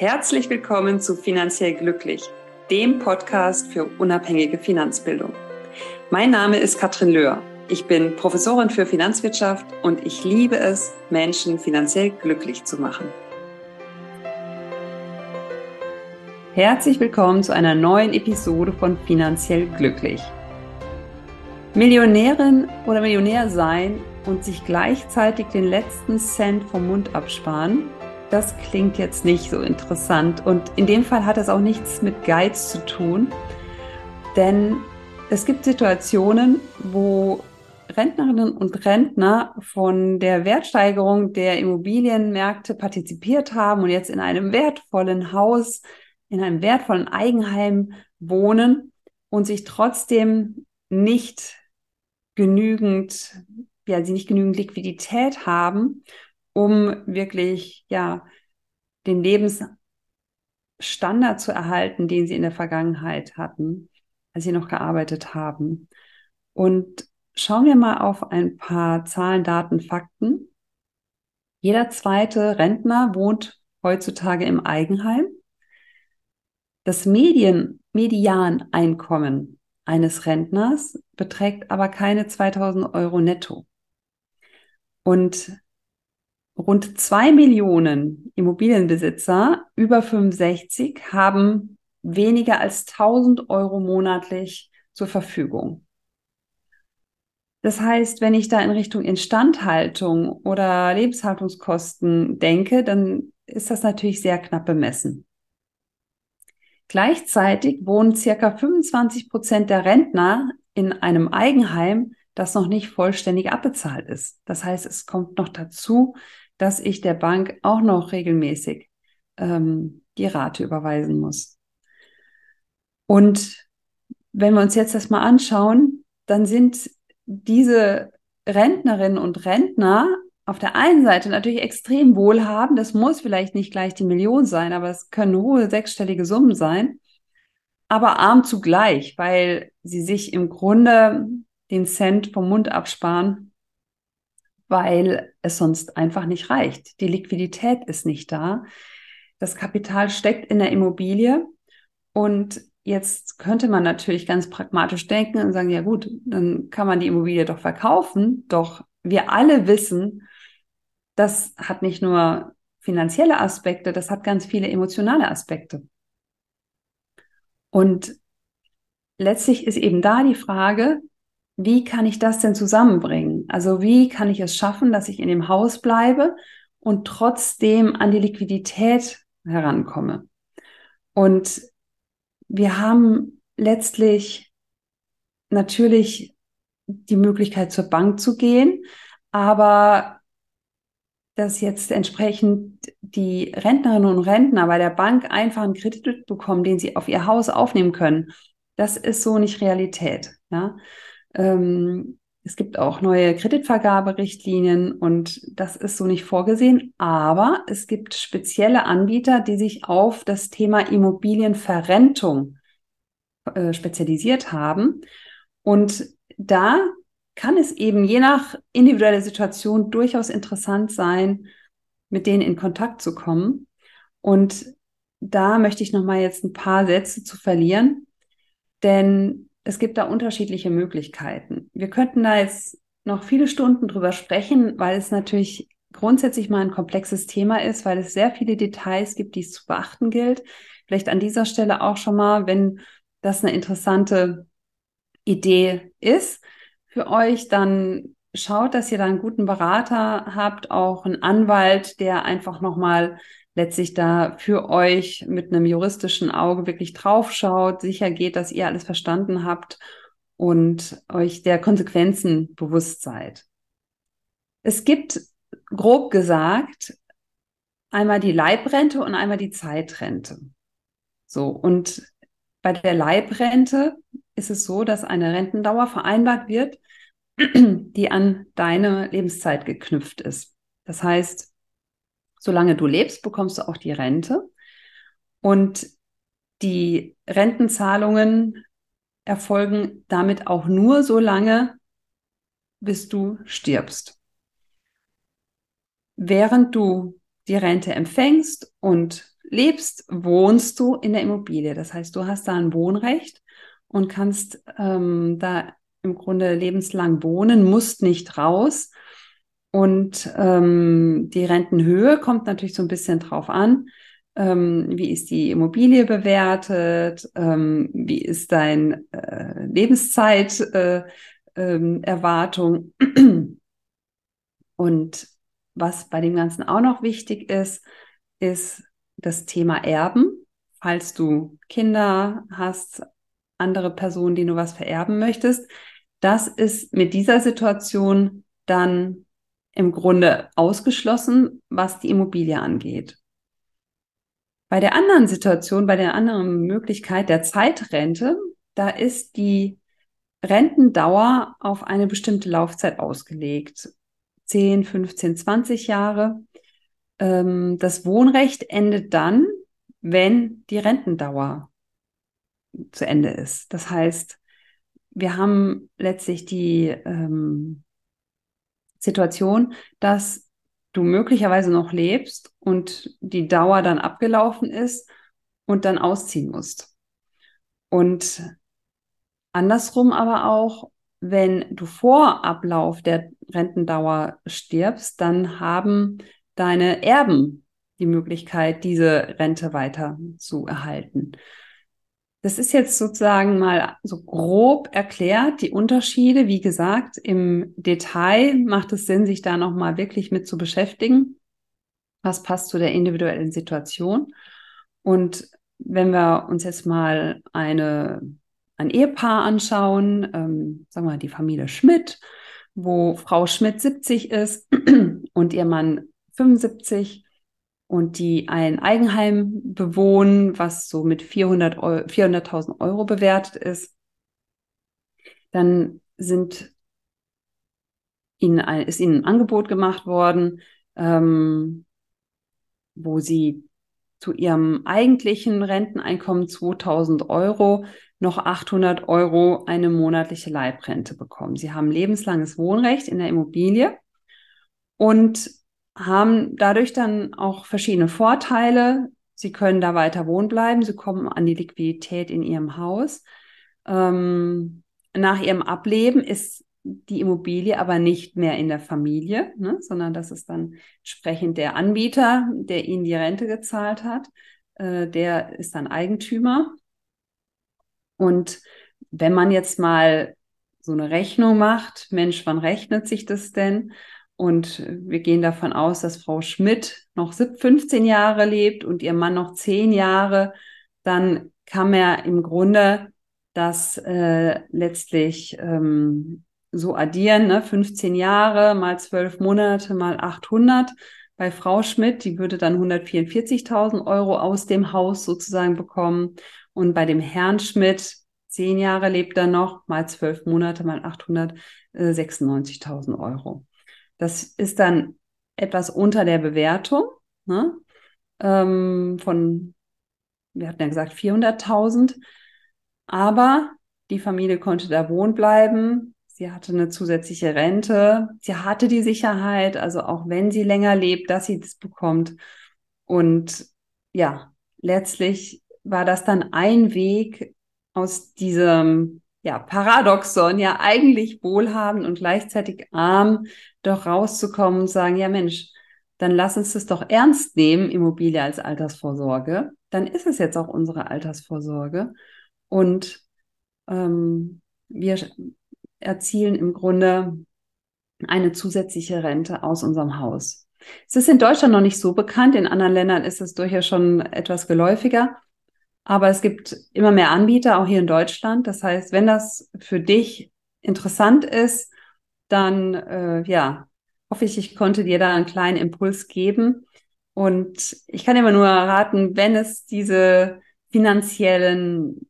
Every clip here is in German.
Herzlich willkommen zu Finanziell Glücklich, dem Podcast für unabhängige Finanzbildung. Mein Name ist Katrin Löhr. Ich bin Professorin für Finanzwirtschaft und ich liebe es, Menschen finanziell glücklich zu machen. Herzlich willkommen zu einer neuen Episode von Finanziell Glücklich. Millionärin oder Millionär sein und sich gleichzeitig den letzten Cent vom Mund absparen, das klingt jetzt nicht so interessant. Und in dem Fall hat es auch nichts mit Geiz zu tun, denn es gibt Situationen, wo Rentnerinnen und Rentner von der Wertsteigerung der Immobilienmärkte partizipiert haben und jetzt in einem wertvollen Haus, in einem wertvollen Eigenheim wohnen und sich trotzdem nicht genügend, ja, sie nicht genügend Liquidität haben um wirklich, ja, den Lebensstandard zu erhalten, den sie in der Vergangenheit hatten, als sie noch gearbeitet haben. Und schauen wir mal auf ein paar Zahlen, Daten, Fakten. Jeder zweite Rentner wohnt heutzutage im Eigenheim. Das Medien, Medianeinkommen eines Rentners beträgt aber keine 2000 Euro netto. Und Rund zwei Millionen Immobilienbesitzer über 65 haben weniger als 1000 Euro monatlich zur Verfügung. Das heißt, wenn ich da in Richtung Instandhaltung oder Lebenshaltungskosten denke, dann ist das natürlich sehr knapp bemessen. Gleichzeitig wohnen circa 25 Prozent der Rentner in einem Eigenheim, das noch nicht vollständig abbezahlt ist. Das heißt, es kommt noch dazu, dass ich der Bank auch noch regelmäßig ähm, die Rate überweisen muss. Und wenn wir uns jetzt das mal anschauen, dann sind diese Rentnerinnen und Rentner auf der einen Seite natürlich extrem wohlhabend. Das muss vielleicht nicht gleich die Million sein, aber es können hohe sechsstellige Summen sein. Aber arm zugleich, weil sie sich im Grunde den Cent vom Mund absparen weil es sonst einfach nicht reicht. Die Liquidität ist nicht da. Das Kapital steckt in der Immobilie und jetzt könnte man natürlich ganz pragmatisch denken und sagen, ja gut, dann kann man die Immobilie doch verkaufen. Doch wir alle wissen, das hat nicht nur finanzielle Aspekte, das hat ganz viele emotionale Aspekte. Und letztlich ist eben da die Frage, wie kann ich das denn zusammenbringen? Also wie kann ich es schaffen, dass ich in dem Haus bleibe und trotzdem an die Liquidität herankomme? Und wir haben letztlich natürlich die Möglichkeit zur Bank zu gehen, aber dass jetzt entsprechend die Rentnerinnen und Rentner bei der Bank einfach einen Kredit bekommen, den sie auf ihr Haus aufnehmen können, das ist so nicht Realität. Ja? Ähm, es gibt auch neue Kreditvergaberichtlinien und das ist so nicht vorgesehen. Aber es gibt spezielle Anbieter, die sich auf das Thema Immobilienverrentung äh, spezialisiert haben. Und da kann es eben je nach individueller Situation durchaus interessant sein, mit denen in Kontakt zu kommen. Und da möchte ich noch mal jetzt ein paar Sätze zu verlieren, denn es gibt da unterschiedliche Möglichkeiten. Wir könnten da jetzt noch viele Stunden drüber sprechen, weil es natürlich grundsätzlich mal ein komplexes Thema ist, weil es sehr viele Details gibt, die es zu beachten gilt. Vielleicht an dieser Stelle auch schon mal, wenn das eine interessante Idee ist für euch, dann schaut, dass ihr da einen guten Berater habt, auch einen Anwalt, der einfach nochmal letztlich da für euch mit einem juristischen Auge wirklich draufschaut, sicher geht, dass ihr alles verstanden habt und euch der Konsequenzen bewusst seid. Es gibt grob gesagt einmal die Leibrente und einmal die Zeitrente. So, und bei der Leibrente ist es so, dass eine Rentendauer vereinbart wird, die an deine Lebenszeit geknüpft ist. Das heißt, solange du lebst, bekommst du auch die Rente. Und die Rentenzahlungen erfolgen damit auch nur so lange, bis du stirbst. Während du die Rente empfängst und lebst, wohnst du in der Immobilie. Das heißt, du hast da ein Wohnrecht und kannst ähm, da im Grunde lebenslang wohnen, musst nicht raus. Und ähm, die Rentenhöhe kommt natürlich so ein bisschen drauf an. Ähm, wie ist die Immobilie bewertet? Ähm, wie ist dein äh, Lebenszeiterwartung? Äh, Und was bei dem Ganzen auch noch wichtig ist, ist das Thema Erben. Falls du Kinder hast, andere Personen, die du was vererben möchtest, das ist mit dieser Situation dann im Grunde ausgeschlossen, was die Immobilie angeht. Bei der anderen Situation, bei der anderen Möglichkeit der Zeitrente, da ist die Rentendauer auf eine bestimmte Laufzeit ausgelegt. 10, 15, 20 Jahre. Ähm, das Wohnrecht endet dann, wenn die Rentendauer zu Ende ist. Das heißt, wir haben letztlich die ähm, Situation, dass du möglicherweise noch lebst und die Dauer dann abgelaufen ist und dann ausziehen musst. Und andersrum aber auch, wenn du vor Ablauf der Rentendauer stirbst, dann haben deine Erben die Möglichkeit, diese Rente weiter zu erhalten. Das ist jetzt sozusagen mal so grob erklärt, die Unterschiede. Wie gesagt, im Detail macht es Sinn, sich da nochmal wirklich mit zu beschäftigen. Was passt zu der individuellen Situation? Und wenn wir uns jetzt mal eine ein Ehepaar anschauen, ähm, sagen wir mal die Familie Schmidt, wo Frau Schmidt 70 ist und ihr Mann 75 und die ein Eigenheim bewohnen, was so mit 400.000 400 Euro bewertet ist, dann sind ihnen ein, ist ihnen ein Angebot gemacht worden, ähm, wo sie zu ihrem eigentlichen Renteneinkommen 2000 Euro noch 800 Euro eine monatliche Leibrente bekommen. Sie haben lebenslanges Wohnrecht in der Immobilie und haben dadurch dann auch verschiedene Vorteile. Sie können da weiter wohnen bleiben, sie kommen an die Liquidität in ihrem Haus. Ähm, nach ihrem Ableben ist die Immobilie aber nicht mehr in der Familie, ne, sondern das ist dann entsprechend der Anbieter, der ihnen die Rente gezahlt hat. Äh, der ist dann Eigentümer und wenn man jetzt mal so eine Rechnung macht, Mensch, wann rechnet sich das denn? Und wir gehen davon aus, dass Frau Schmidt noch 15 Jahre lebt und ihr Mann noch 10 Jahre, dann kann man im Grunde das äh, letztlich ähm, so addieren, ne? 15 Jahre mal 12 Monate mal 800. Bei Frau Schmidt, die würde dann 144.000 Euro aus dem Haus sozusagen bekommen. Und bei dem Herrn Schmidt, zehn Jahre lebt er noch, mal zwölf Monate, mal 896.000 Euro. Das ist dann etwas unter der Bewertung ne? ähm, von, wir hatten ja gesagt, 400.000. Aber die Familie konnte da wohnen bleiben. Sie hatte eine zusätzliche Rente. Sie hatte die Sicherheit, also auch wenn sie länger lebt, dass sie das bekommt. Und ja, letztlich war das dann ein Weg aus diesem ja, Paradoxon, ja eigentlich wohlhabend und gleichzeitig arm, doch rauszukommen und sagen, ja Mensch, dann lass uns das doch ernst nehmen, Immobilie als Altersvorsorge. Dann ist es jetzt auch unsere Altersvorsorge. Und ähm, wir erzielen im Grunde eine zusätzliche Rente aus unserem Haus. Es ist in Deutschland noch nicht so bekannt, in anderen Ländern ist es durchaus schon etwas geläufiger. Aber es gibt immer mehr Anbieter, auch hier in Deutschland. Das heißt, wenn das für dich interessant ist, dann äh, ja, hoffe ich, ich konnte dir da einen kleinen Impuls geben. Und ich kann immer nur raten, wenn es diese finanziellen,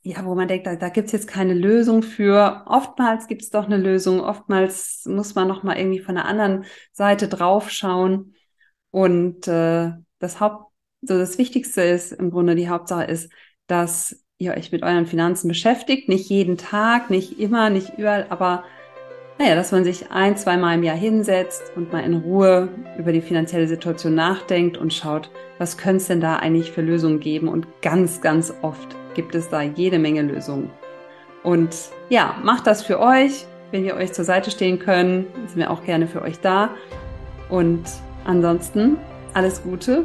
ja, wo man denkt, da, da gibt es jetzt keine Lösung für. Oftmals gibt es doch eine Lösung, oftmals muss man nochmal irgendwie von der anderen Seite draufschauen. Und äh, das Haupt so das Wichtigste ist im Grunde die Hauptsache ist, dass ihr euch mit euren Finanzen beschäftigt. Nicht jeden Tag, nicht immer, nicht überall, aber naja, dass man sich ein, zweimal im Jahr hinsetzt und mal in Ruhe über die finanzielle Situation nachdenkt und schaut, was könnte es denn da eigentlich für Lösungen geben. Und ganz, ganz oft gibt es da jede Menge Lösungen. Und ja, macht das für euch. Wenn ihr euch zur Seite stehen können, sind wir auch gerne für euch da. Und ansonsten alles Gute